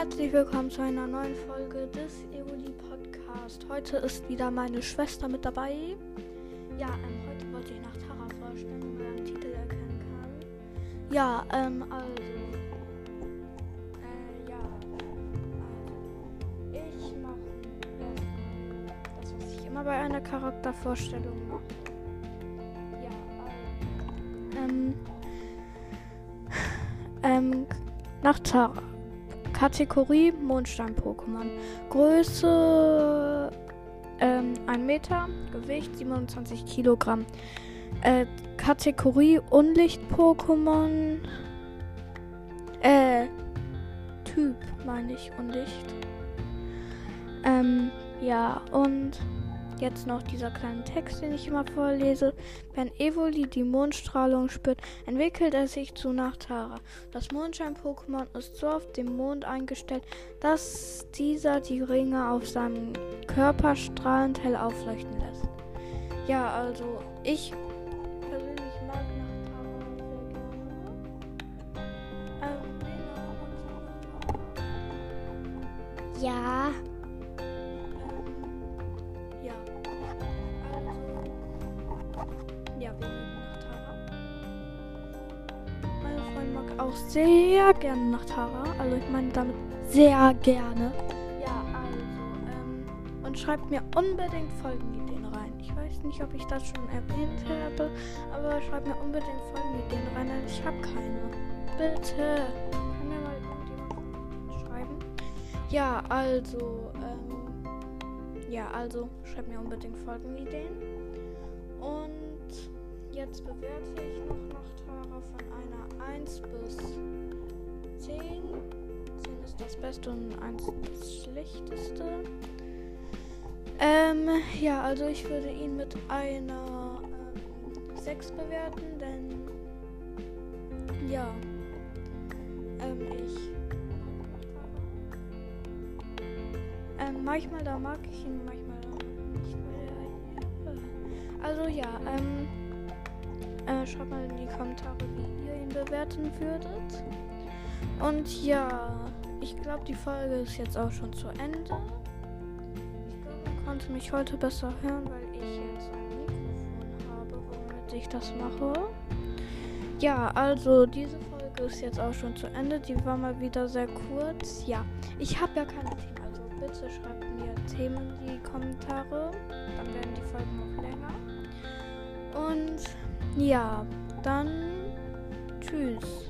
Herzlich willkommen zu einer neuen Folge des Evoli Podcast. Heute ist wieder meine Schwester mit dabei. Ja, ähm, heute wollte ich nach Tara vorstellen, wie man am Titel erkennen kann. Ja, ähm, also. Äh, ja. Also, ich mache das, was ich immer bei einer Charaktervorstellung mache. Ja, also. Ähm. Ähm, nach Tara. Kategorie Mondstein-Pokémon. Größe ähm, 1 Meter, Gewicht 27 Kilogramm. Äh, Kategorie Unlicht-Pokémon. Äh, Typ meine ich Unlicht. Ähm, ja, und Jetzt noch dieser kleine Text, den ich immer vorlese. Wenn Evoli die Mondstrahlung spürt, entwickelt er sich zu Nachtara. Das Mondschein-Pokémon ist so auf dem Mond eingestellt, dass dieser die Ringe auf seinem Körper strahlend hell aufleuchten lässt. Ja, also ich persönlich mag Nachtara sehr gerne. Ähm, ja. Auch sehr gerne nach Tara. Also ich meine damit sehr gerne. Ja, also, ähm, und schreibt mir unbedingt Folgenideen rein. Ich weiß nicht, ob ich das schon erwähnt habe, aber schreibt mir unbedingt Folgenideen rein, denn ich habe keine. Bitte. Kann mir mal irgendjemand schreiben? Ja, also, ähm, ja, also, schreibt mir unbedingt Folgenideen. Und jetzt bewerte ich noch nach Tara von einer 1 bis 10. 10 ist das Beste und 1 das Schlechteste. Ähm, ja, also ich würde ihn mit einer ähm, 6 bewerten, denn ja, ähm, ich ähm, manchmal da mag ich ihn, manchmal nicht mehr. Also ja, ähm, äh, schreibt mal in die Kommentare, wie ihr ihn bewerten würdet. Und ja, ich glaube, die Folge ist jetzt auch schon zu Ende. Ich glaube, man konnte mich heute besser hören, weil ich jetzt ein Mikrofon habe, womit ich das mache. Ja, also diese Folge ist jetzt auch schon zu Ende. Die war mal wieder sehr kurz. Ja, ich habe ja keine Themen. Also bitte schreibt mir Themen in die Kommentare. Dann werden die Folgen noch länger. Und ja, dann tschüss.